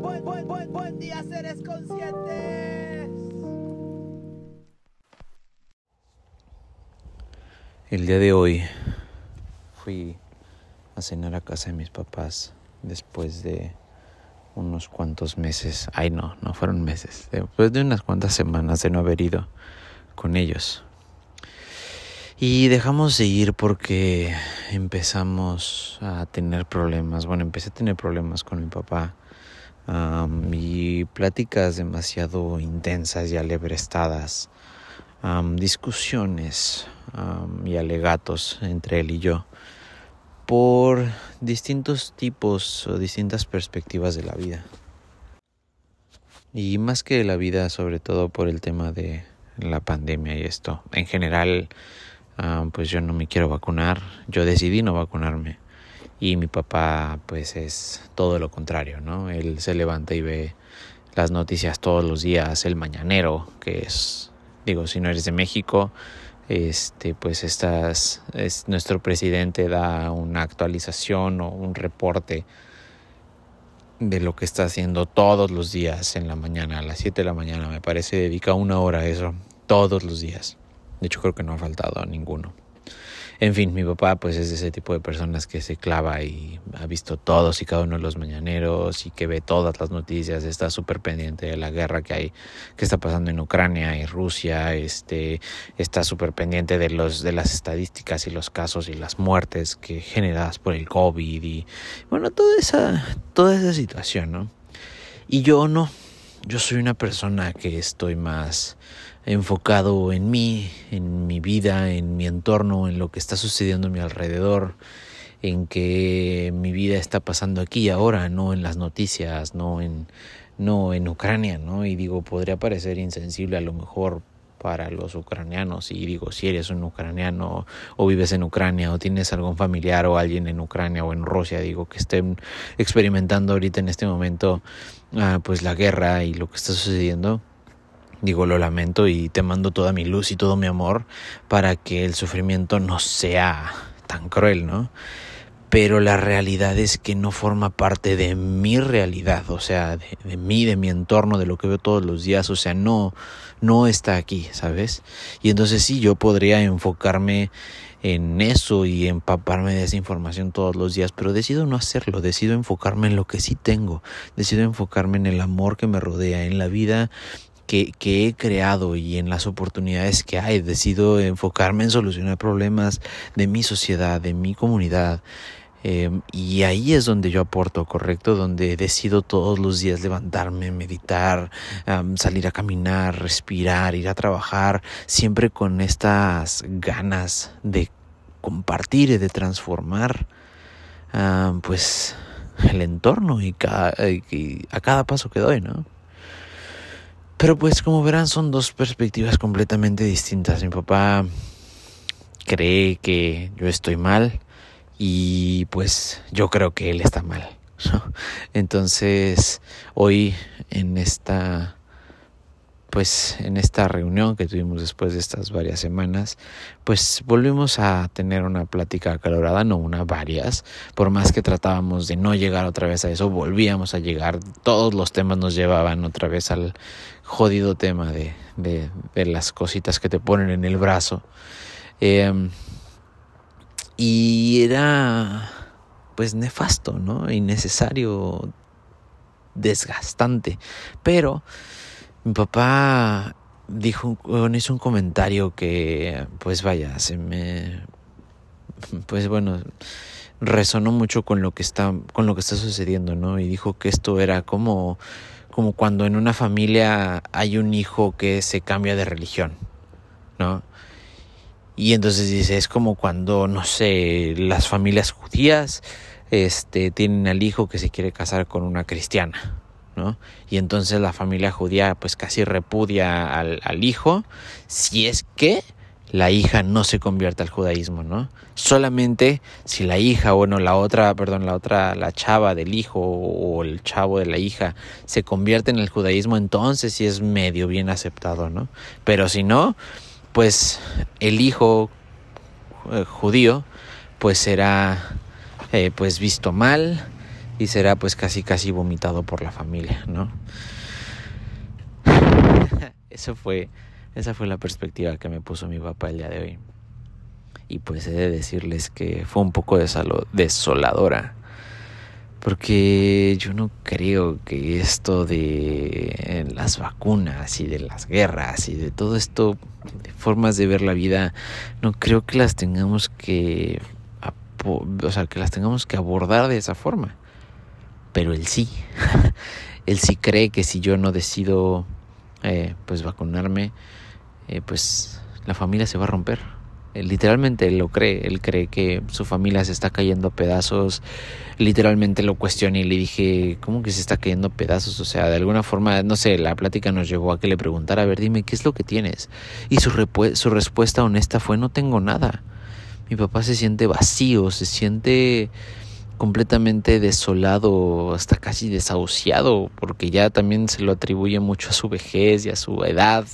Buen, buen, buen, buen día, seres conscientes. El día de hoy fui a cenar a casa de mis papás después de unos cuantos meses. Ay, no, no fueron meses. Después de unas cuantas semanas de no haber ido con ellos. Y dejamos de ir porque empezamos a tener problemas. Bueno, empecé a tener problemas con mi papá. Y pláticas demasiado intensas y alebrestadas. discusiones y alegatos entre él y yo por distintos tipos o distintas perspectivas de la vida. Y más que la vida, sobre todo por el tema de la pandemia y esto. En general, pues yo no me quiero vacunar, yo decidí no vacunarme. Y mi papá, pues es todo lo contrario, ¿no? Él se levanta y ve las noticias todos los días, el mañanero, que es, digo, si no eres de México, este pues estas es nuestro presidente da una actualización o un reporte de lo que está haciendo todos los días en la mañana a las 7 de la mañana me parece dedica una hora a eso todos los días de hecho creo que no ha faltado a ninguno en fin, mi papá pues es ese tipo de personas que se clava y ha visto todos y cada uno de los mañaneros y que ve todas las noticias, está súper pendiente de la guerra que hay, que está pasando en Ucrania y Rusia, este, está súper pendiente de los, de las estadísticas y los casos y las muertes que generadas por el COVID y bueno, toda esa, toda esa situación, ¿no? Y yo no, yo soy una persona que estoy más enfocado en mí, en mi vida, en mi entorno, en lo que está sucediendo a mi alrededor, en que mi vida está pasando aquí y ahora, no en las noticias, no en, no en Ucrania, ¿no? Y digo, podría parecer insensible a lo mejor para los ucranianos y digo si eres un ucraniano o vives en Ucrania o tienes algún familiar o alguien en Ucrania o en Rusia digo que estén experimentando ahorita en este momento ah, pues la guerra y lo que está sucediendo Digo, lo lamento y te mando toda mi luz y todo mi amor para que el sufrimiento no sea tan cruel, ¿no? Pero la realidad es que no forma parte de mi realidad, o sea, de, mí, de mi entorno, de lo que veo todos los días, o sea, no, no está aquí, ¿sabes? Y entonces sí, yo podría enfocarme en eso y empaparme de esa información todos los días, pero decido no hacerlo, decido enfocarme en lo que sí tengo, decido enfocarme en el amor que me rodea, en la vida que, he creado y en las oportunidades que hay. Decido enfocarme en solucionar problemas de mi sociedad, de mi comunidad. Em, y ahí es donde yo aporto, ¿correcto? Donde decido todos los días levantarme, meditar, salir a caminar, respirar, ir a trabajar, siempre con estas ganas de compartir y de transformar, pues, el entorno y, y a cada paso que doy, ¿no? Pero pues como verán son dos perspectivas completamente distintas. Mi papá cree que yo estoy mal y pues yo creo que él está mal. Entonces hoy en esta pues en esta reunión que tuvimos después de estas varias semanas, pues volvimos a tener una plática acalorada, no una, varias, por más que tratábamos de no llegar otra vez a eso, volvíamos a llegar, todos los temas nos llevaban otra vez al jodido tema de, de, las cositas que te ponen en el brazo. Em, y era pues nefasto, ¿no? Innecesario, desgastante, pero mi papá dijo, hizo un comentario que, pues vaya, se me, pues bueno, resonó mucho con lo que está, con lo que está sucediendo, ¿no? Y dijo que esto era como, como cuando en una familia hay un hijo que se cambia de religión, ¿no? Y entonces dice, es como cuando, no sé, las familias judías, este, tienen al hijo que se quiere casar con una cristiana, Y entonces la familia judía pues casi repudia al, al hijo si es que la hija no se convierte al judaísmo, ¿no? Solamente si la hija, bueno, la otra, perdón, la otra, la chava del hijo o el chavo de la hija se convierte en el judaísmo, entonces sí es medio bien aceptado, ¿no? Pero si no, pues el hijo eh, judío, pues será, eh, pues visto mal y será pues casi casi vomitado por la familia, ¿no? Eso fue esa fue la perspectiva que me puso mi papá el día de hoy. Y pues he de decirles que fue un poco desoladora. Porque yo no creo que esto de las vacunas y de las guerras y de todo esto, de formas de ver la vida, no creo que las tengamos que, o sea, que las tengamos que abordar de esa forma. Pero él sí, él sí cree que si yo no decido, eh, pues vacunarme, eh, pues la familia se va a romper. Literalmente él lo cree, él cree que su familia se está cayendo a pedazos. Literalmente lo cuestioné y le dije, ¿cómo que se está cayendo a pedazos? O sea, de alguna forma, no sé, la plática nos llevó a que le preguntara, a ver, dime, ¿qué es lo que tienes? Y su respuesta honesta fue, no tengo nada. Mi papá se siente vacío, se siente completamente desolado, hasta casi desahuciado, porque ya también se lo atribuye mucho a su vejez y a su edad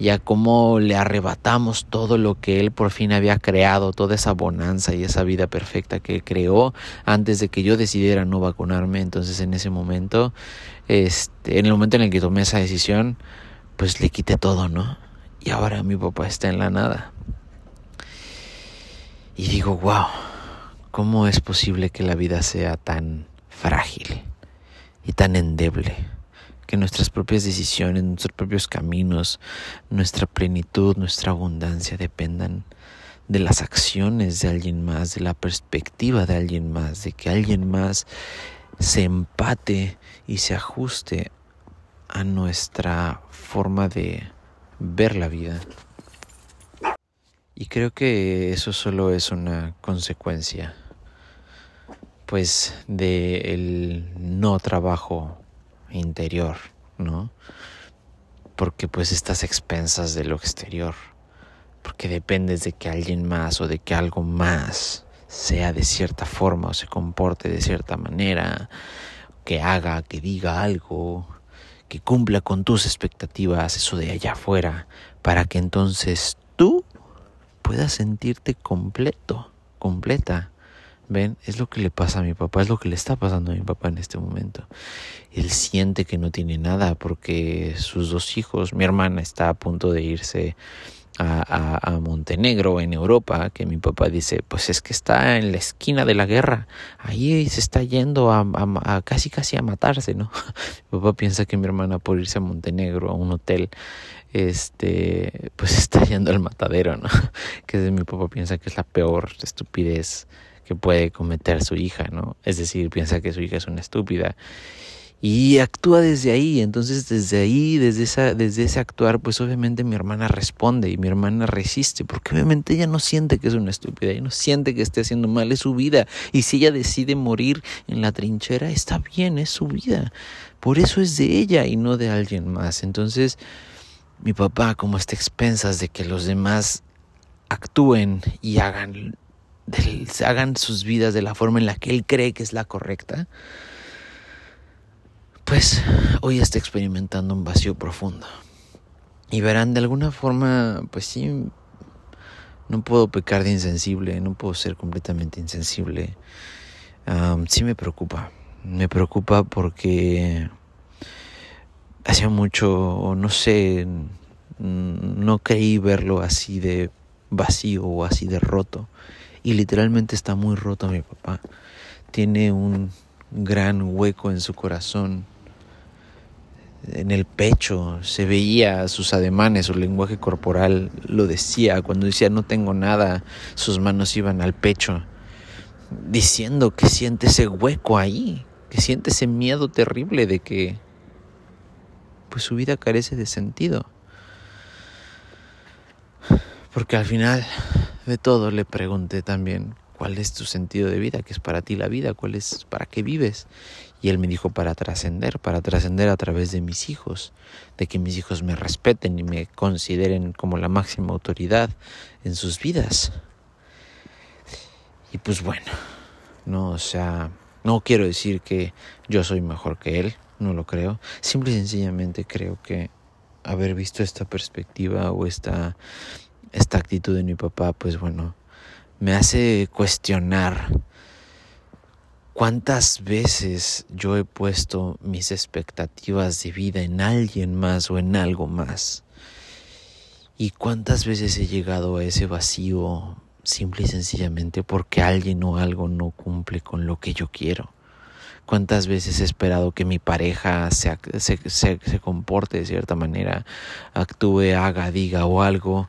y a cómo le arrebatamos todo lo que Él por fin había creado, toda esa bonanza y esa vida perfecta que creó antes de que yo decidiera no vacunarme. Entonces en ese momento, este, en el momento en el que tomé esa decisión, pues le quité todo, ¿no? Y ahora mi papá está en la nada. Y digo, wow, ¿cómo es posible que la vida sea tan frágil y tan endeble? que nuestras propias decisiones, nuestros propios caminos, nuestra plenitud, nuestra abundancia dependan de las acciones de alguien más, de la perspectiva de alguien más, de que alguien más se empate y se ajuste a nuestra forma de ver la vida. Y creo que eso solo es una consecuencia pues de el no trabajo interior, ¿no? Porque pues estás expensas de lo exterior, porque dependes de que alguien más o de que algo más sea de cierta forma o se comporte de cierta manera, que haga, que diga algo, que cumpla con tus expectativas, eso de allá afuera, para que entonces tú puedas sentirte completo, completa Ven, es lo que le pasa a mi papá, es lo que le está pasando a mi papá en este momento. Él siente que no tiene nada porque sus dos hijos, mi hermana está a punto de irse a, Montenegro en Europa, que mi papá dice, pues es que está en la esquina de la guerra, ahí se está yendo a, a casi casi a matarse, ¿no? mi papá piensa que mi hermana por irse a Montenegro, a un hotel, este, pues está yendo al matadero, ¿no? Que mi papá piensa que es la peor estupidez puede cometer su hija, ¿no? Es decir, piensa que su hija es una estúpida y actúa desde ahí, entonces desde ahí, desde esa desde ese actuar, pues obviamente mi hermana responde y mi hermana resiste, porque obviamente ella no siente que es una estúpida, ella no siente que esté haciendo mal, es su vida y si ella decide morir en la trinchera, está bien, es su vida. Por eso es de ella y no de alguien más. Entonces, mi papá como está expensas de que los demás actúen y hagan hagan sus vidas de la forma en la que él cree que es la correcta, pues hoy está experimentando un vacío profundo. Y verán, de alguna forma, pues sí, no puedo pecar de insensible, no puedo ser completamente insensible. sí me preocupa, me preocupa porque hacía mucho, no sé, no creí verlo así de vacío o así de roto y literalmente está muy roto mi papá. Tiene un gran hueco en su corazón, en el pecho, se veía sus ademanes, su lenguaje corporal lo decía, cuando decía no tengo nada, sus manos iban al pecho, diciendo que siente ese hueco ahí, que siente ese miedo terrible de que pues su vida carece de sentido. Porque al final de todo le pregunté también ¿cuál es tu sentido de vida? ¿Qué es para ti la vida? ¿Cuál es para qué vives? Y él me dijo para trascender, para trascender a través de mis hijos, de que mis hijos me respeten y me consideren como la máxima autoridad en sus vidas. Y pues bueno, no, o sea, no quiero decir que yo soy mejor que él, no lo creo. Simple y sencillamente creo que haber visto esta perspectiva o esta, esta actitud de mi papá, pues bueno, me hace cuestionar cuántas veces yo he puesto mis expectativas de vida en alguien más o en algo más. Y cuántas veces he llegado a ese vacío simple y sencillamente porque alguien o algo no cumple con lo que yo quiero. Cuántas veces he esperado que mi pareja se, se, se comporte de cierta manera, actúe, haga, diga o algo,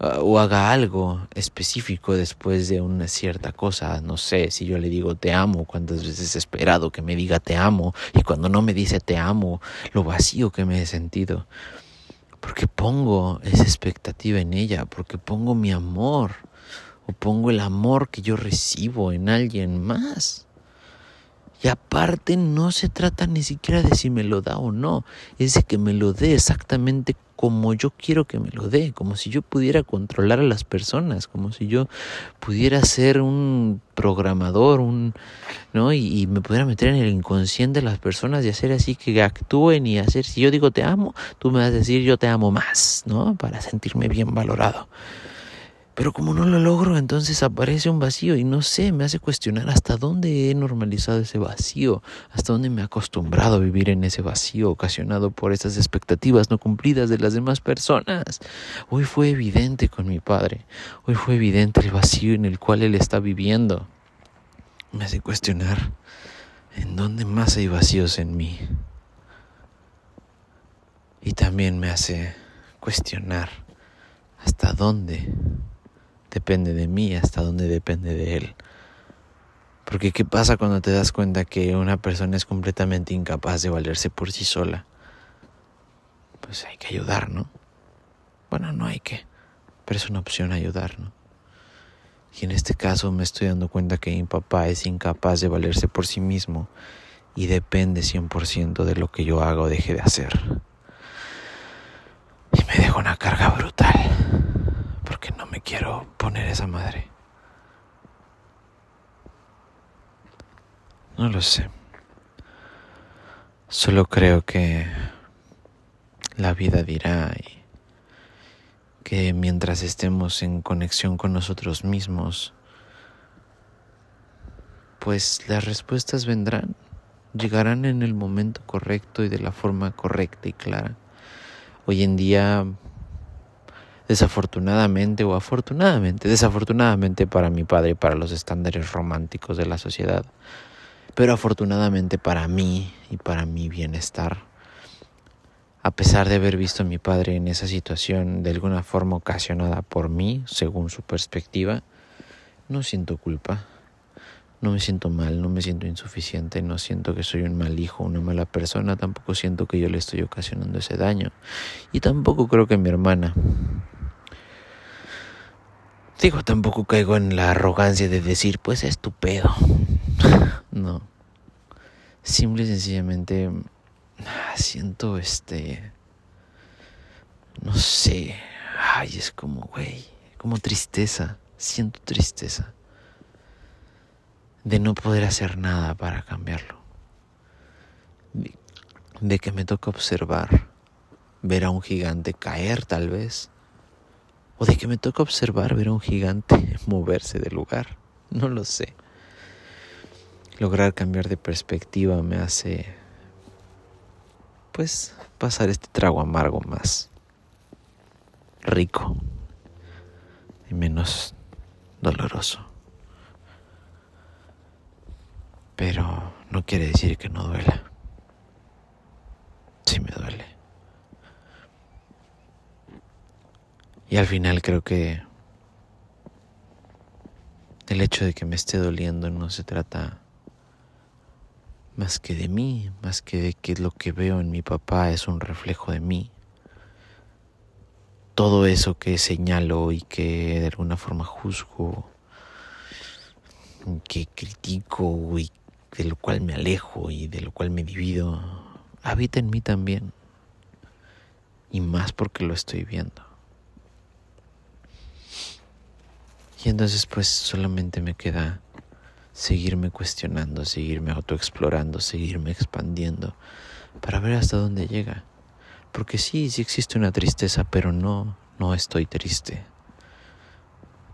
Ah, o haga algo específico después de una cierta cosa. No sé, si yo le digo te amo, cuántas veces he esperado que me diga te amo y cuando no me dice te amo, lo vacío que me he sentido. Porque pongo esa expectativa en ella, porque pongo mi amor o pongo el amor que yo recibo en alguien más. Y aparte no se trata ni siquiera de si me lo da o no, es de que me lo dé exactamente como yo quiero que me lo dé, como si yo pudiera controlar a las personas, como si yo pudiera ser un programador, un, ¿no? Y, me pudiera meter en el inconsciente de las personas y hacer así que actúen y hacer, si yo digo te amo, tú me vas a decir yo te amo más, ¿no? Para sentirme bien valorado. Pero como no lo logro, entonces aparece un vacío y no sé, me hace cuestionar hasta dónde he normalizado ese vacío, hasta dónde me he acostumbrado a vivir en ese vacío ocasionado por esas expectativas no cumplidas de las demás personas. Hoy fue evidente con mi padre, hoy fue evidente el vacío en el cual él está viviendo. Me hace cuestionar en dónde más hay vacíos en mí. Y también me hace cuestionar hasta dónde depende de mí, hasta dónde depende de él. Porque ¿qué pasa cuando te das cuenta que una persona es completamente incapaz de valerse por sí sola? Pues hay que ayudar, ¿no? Bueno, no hay que, pero es una opción ayudar, ¿no? Y en este caso me estoy dando cuenta que mi papá es incapaz de valerse por sí mismo y depende 100% de lo que yo haga o deje de hacer. Y me deja una carga brutal no me quiero poner esa madre. No lo sé. Solo creo que la vida dirá y que mientras estemos en conexión con nosotros mismos, pues las respuestas vendrán, llegarán en el momento correcto y de la forma correcta y clara. Hoy en día desafortunadamente o afortunadamente, desafortunadamente para mi padre y para los estándares románticos de la sociedad, pero afortunadamente para mí y para mi bienestar. A pesar de haber visto a mi padre en esa situación de alguna forma ocasionada por mí, según su perspectiva, no siento culpa, no me siento mal, no me siento insuficiente, no siento que soy un mal hijo, una mala persona, tampoco siento que yo le estoy ocasionando ese daño. Y tampoco creo que mi hermana, Digo, tampoco caigo en la arrogancia de decir, pues es tu no. Simple y sencillamente siento este. No sé. Ay, es como, güey. Como tristeza. Siento tristeza. De no poder hacer nada para cambiarlo. de que me toca observar. Ver a un gigante caer, tal vez o de que me toca observar ver a un gigante moverse del lugar. No lo sé. Lograr cambiar de perspectiva me hace, pues, pasar este trago amargo más rico y menos doloroso. Pero no quiere decir que no duela. Sí me duele. Y al final creo que el hecho de que me esté doliendo no se trata más que de mí, más que de que lo que veo en mi papá es un reflejo de mí. Todo eso que señalo y que de alguna forma juzgo que critico y de lo cual me alejo y de lo cual me divido, habita en mí también. Y más porque lo estoy viendo. Y entonces pues solamente me queda seguirme cuestionando, seguirme autoexplorando, seguirme expandiendo para ver hasta dónde llega. Porque sí, sí existe una tristeza, pero no, no estoy triste.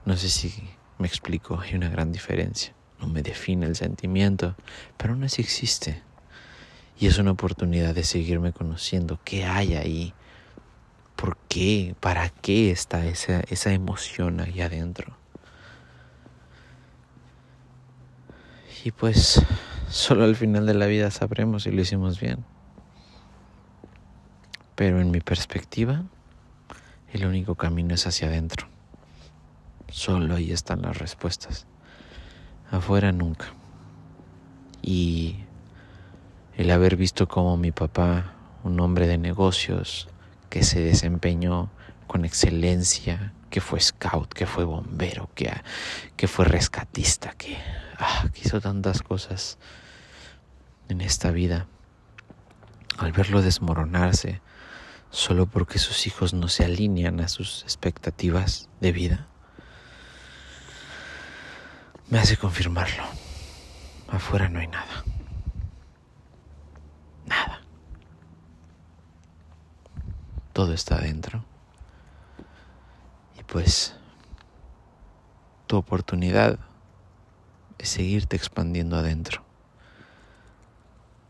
No sé si me explico, hay una gran diferencia. No me define el sentimiento, pero aún así existe. Y es una oportunidad de seguirme conociendo. ¿Qué hay ahí? ¿Por qué? ¿Para qué está esa, esa emoción ahí adentro? Y pues solo al final de la vida sabremos si lo hicimos bien. Pero en mi perspectiva, el único camino es hacia adentro. Solo ahí están las respuestas. Afuera nunca. Y el haber visto como mi papá, un hombre de negocios, que se desempeñó con excelencia, que fue scout, que fue bombero, que, que fue rescatista, que, ah, que hizo tantas cosas en esta vida. Al verlo desmoronarse, solo porque sus hijos no se alinean a sus expectativas de vida, me hace confirmarlo. Afuera no hay nada. Nada. Todo está adentro. Pues tu oportunidad es seguirte expandiendo adentro.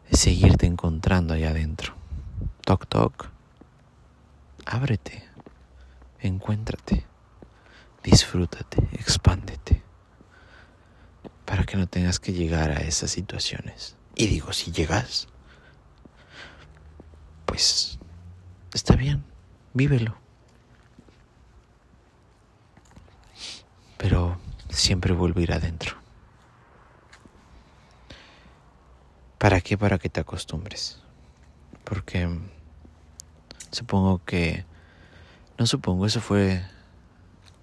Es seguirte encontrando allá adentro. Toc, toc. Ábrete, encuéntrate, disfrútate, expándete, para que no tengas que llegar a esas situaciones. Y digo, si llegas, pues está bien, vívelo. Pero siempre vuelve a ir adentro. ¿Para qué? Para que te acostumbres. Porque Supongo que, no supongo, eso fue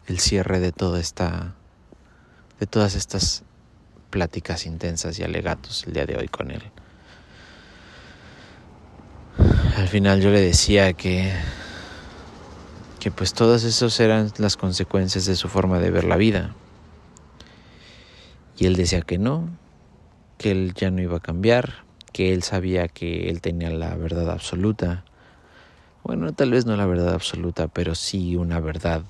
el cierre de toda esta, de todas estas pláticas intensas y alegatos el día de hoy con él. Al final yo le decía que, que pues todas esas eran las consecuencias de su forma de ver la vida. Y él decía que no, que él ya no iba a cambiar, que él sabía que él tenía la verdad absoluta bueno, tal vez no la verdad absoluta, pero sí una verdad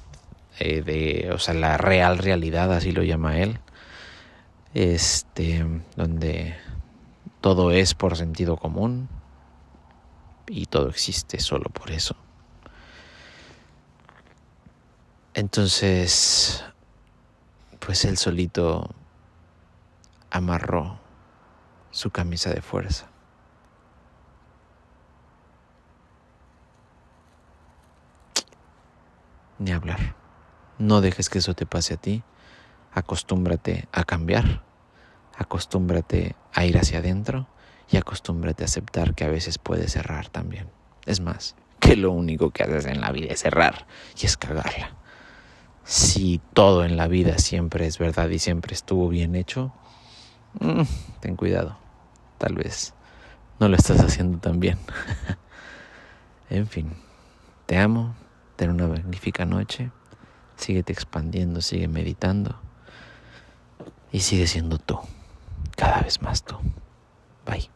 eh, de, o sea, la real realidad, así lo llama él, este, donde todo es por sentido común y todo existe solo por eso. Entonces, pues él solito amarró su camisa de fuerza. ni hablar. No dejes que eso te pase a ti. Acostúmbrate a cambiar. Acostúmbrate a ir hacia adentro y acostúmbrate a aceptar que a veces puedes cerrar también. Es más, que lo único que haces en la vida es cerrar y es cagarla. Si todo en la vida siempre es verdad y siempre estuvo bien hecho, mm, ten cuidado. Tal vez no lo estás haciendo tan bien. en fin, te amo, Ten una magnífica noche. Síguete expandiendo, sigue meditando. Y sigue siendo tú. Cada vez más tú. Bye.